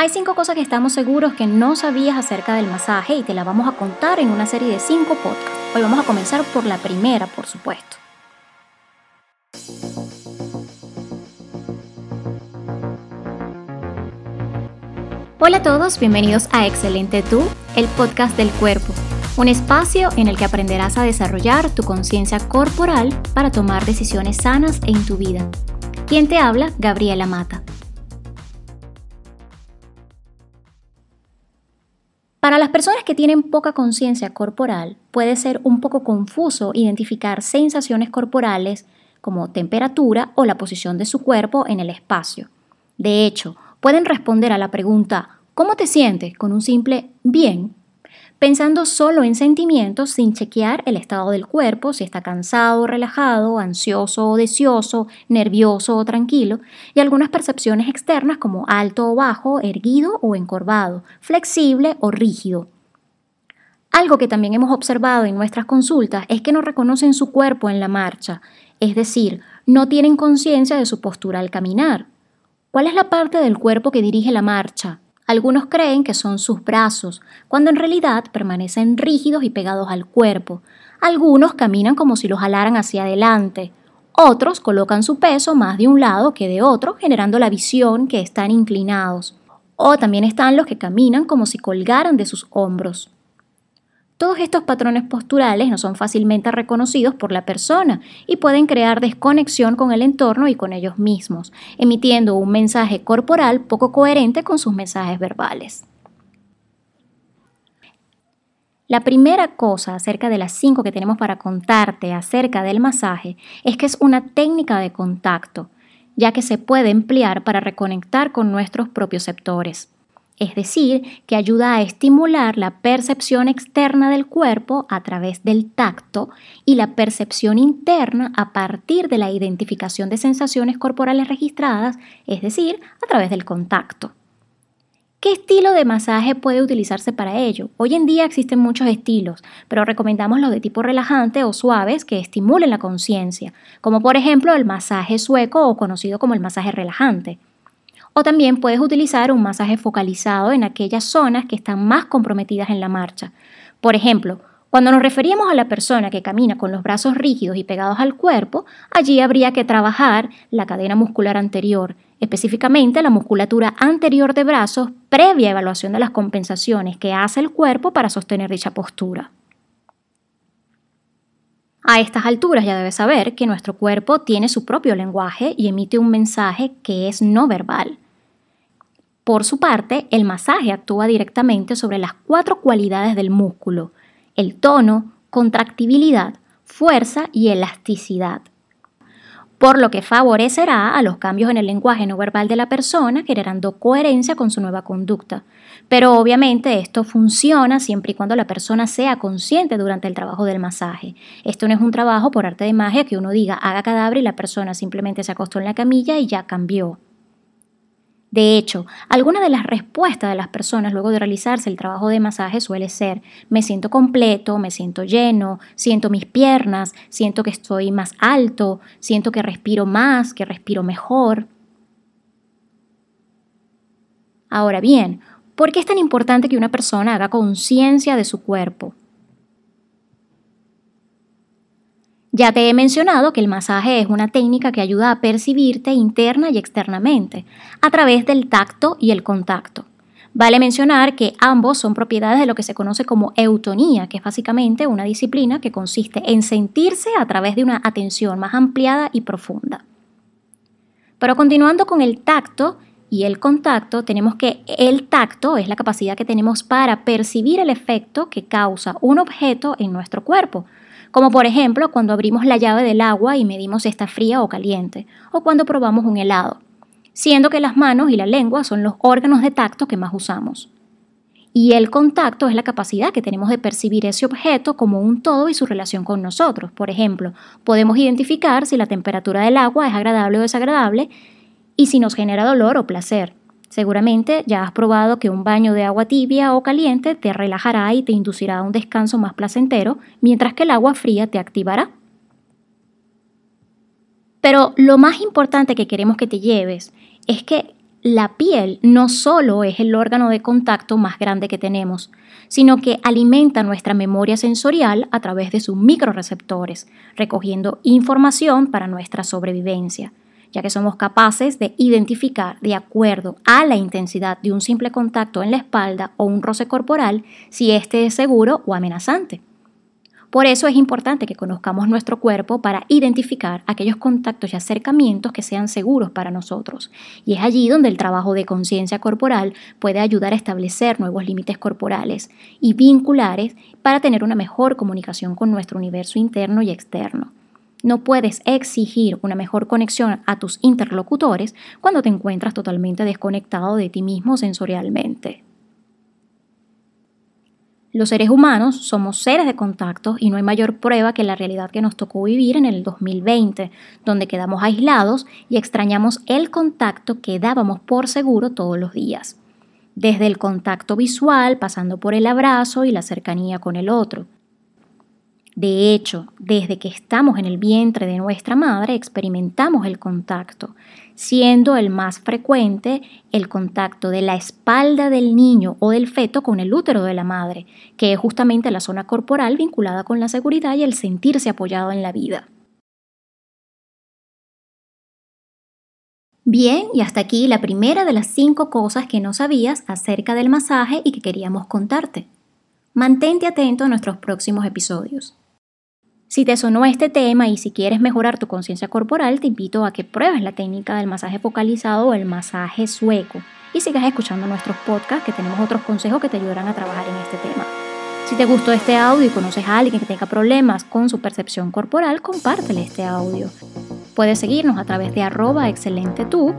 Hay cinco cosas que estamos seguros que no sabías acerca del masaje y te la vamos a contar en una serie de cinco podcasts. Hoy vamos a comenzar por la primera, por supuesto. Hola a todos, bienvenidos a Excelente Tú, el podcast del cuerpo, un espacio en el que aprenderás a desarrollar tu conciencia corporal para tomar decisiones sanas en tu vida. ¿Quién te habla? Gabriela Mata. Para las personas que tienen poca conciencia corporal, puede ser un poco confuso identificar sensaciones corporales como temperatura o la posición de su cuerpo en el espacio. De hecho, pueden responder a la pregunta ¿cómo te sientes? con un simple bien pensando solo en sentimientos sin chequear el estado del cuerpo, si está cansado o relajado, ansioso o deseoso, nervioso o tranquilo, y algunas percepciones externas como alto o bajo, erguido o encorvado, flexible o rígido. Algo que también hemos observado en nuestras consultas es que no reconocen su cuerpo en la marcha, es decir, no tienen conciencia de su postura al caminar. ¿Cuál es la parte del cuerpo que dirige la marcha? Algunos creen que son sus brazos, cuando en realidad permanecen rígidos y pegados al cuerpo. Algunos caminan como si los jalaran hacia adelante. Otros colocan su peso más de un lado que de otro, generando la visión que están inclinados. O también están los que caminan como si colgaran de sus hombros. Todos estos patrones posturales no son fácilmente reconocidos por la persona y pueden crear desconexión con el entorno y con ellos mismos, emitiendo un mensaje corporal poco coherente con sus mensajes verbales. La primera cosa acerca de las cinco que tenemos para contarte acerca del masaje es que es una técnica de contacto, ya que se puede emplear para reconectar con nuestros propios sectores es decir, que ayuda a estimular la percepción externa del cuerpo a través del tacto y la percepción interna a partir de la identificación de sensaciones corporales registradas, es decir, a través del contacto. ¿Qué estilo de masaje puede utilizarse para ello? Hoy en día existen muchos estilos, pero recomendamos los de tipo relajante o suaves que estimulen la conciencia, como por ejemplo el masaje sueco o conocido como el masaje relajante. O también puedes utilizar un masaje focalizado en aquellas zonas que están más comprometidas en la marcha. Por ejemplo, cuando nos referíamos a la persona que camina con los brazos rígidos y pegados al cuerpo, allí habría que trabajar la cadena muscular anterior, específicamente la musculatura anterior de brazos, previa evaluación de las compensaciones que hace el cuerpo para sostener dicha postura. A estas alturas ya debes saber que nuestro cuerpo tiene su propio lenguaje y emite un mensaje que es no verbal. Por su parte, el masaje actúa directamente sobre las cuatro cualidades del músculo, el tono, contractibilidad, fuerza y elasticidad por lo que favorecerá a los cambios en el lenguaje no verbal de la persona, generando coherencia con su nueva conducta. Pero obviamente esto funciona siempre y cuando la persona sea consciente durante el trabajo del masaje. Esto no es un trabajo por arte de magia que uno diga haga cadáver y la persona simplemente se acostó en la camilla y ya cambió. De hecho, alguna de las respuestas de las personas luego de realizarse el trabajo de masaje suele ser me siento completo, me siento lleno, siento mis piernas, siento que estoy más alto, siento que respiro más, que respiro mejor. Ahora bien, ¿por qué es tan importante que una persona haga conciencia de su cuerpo? Ya te he mencionado que el masaje es una técnica que ayuda a percibirte interna y externamente, a través del tacto y el contacto. Vale mencionar que ambos son propiedades de lo que se conoce como eutonía, que es básicamente una disciplina que consiste en sentirse a través de una atención más ampliada y profunda. Pero continuando con el tacto y el contacto, tenemos que el tacto es la capacidad que tenemos para percibir el efecto que causa un objeto en nuestro cuerpo, como por ejemplo cuando abrimos la llave del agua y medimos si está fría o caliente, o cuando probamos un helado, siendo que las manos y la lengua son los órganos de tacto que más usamos. Y el contacto es la capacidad que tenemos de percibir ese objeto como un todo y su relación con nosotros. Por ejemplo, podemos identificar si la temperatura del agua es agradable o desagradable y si nos genera dolor o placer. Seguramente ya has probado que un baño de agua tibia o caliente te relajará y te inducirá a un descanso más placentero, mientras que el agua fría te activará. Pero lo más importante que queremos que te lleves es que la piel no solo es el órgano de contacto más grande que tenemos, sino que alimenta nuestra memoria sensorial a través de sus microreceptores, recogiendo información para nuestra sobrevivencia, ya que somos capaces de identificar de acuerdo a la intensidad de un simple contacto en la espalda o un roce corporal si éste es seguro o amenazante. Por eso es importante que conozcamos nuestro cuerpo para identificar aquellos contactos y acercamientos que sean seguros para nosotros. Y es allí donde el trabajo de conciencia corporal puede ayudar a establecer nuevos límites corporales y vinculares para tener una mejor comunicación con nuestro universo interno y externo. No puedes exigir una mejor conexión a tus interlocutores cuando te encuentras totalmente desconectado de ti mismo sensorialmente. Los seres humanos somos seres de contacto y no hay mayor prueba que la realidad que nos tocó vivir en el 2020, donde quedamos aislados y extrañamos el contacto que dábamos por seguro todos los días. Desde el contacto visual, pasando por el abrazo y la cercanía con el otro. De hecho, desde que estamos en el vientre de nuestra madre experimentamos el contacto, siendo el más frecuente el contacto de la espalda del niño o del feto con el útero de la madre, que es justamente la zona corporal vinculada con la seguridad y el sentirse apoyado en la vida. Bien, y hasta aquí la primera de las cinco cosas que no sabías acerca del masaje y que queríamos contarte. Mantente atento a nuestros próximos episodios. Si te sonó este tema y si quieres mejorar tu conciencia corporal, te invito a que pruebes la técnica del masaje focalizado o el masaje sueco y sigas escuchando nuestros podcasts que tenemos otros consejos que te ayudarán a trabajar en este tema. Si te gustó este audio y conoces a alguien que tenga problemas con su percepción corporal, compártele este audio. Puedes seguirnos a través de arroba excelentetú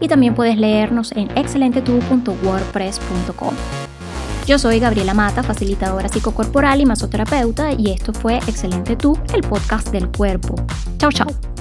y también puedes leernos en excelentetú.wordpress.com. Yo soy Gabriela Mata, facilitadora psicocorporal y masoterapeuta, y esto fue Excelente Tú, el podcast del cuerpo. Chao, chao.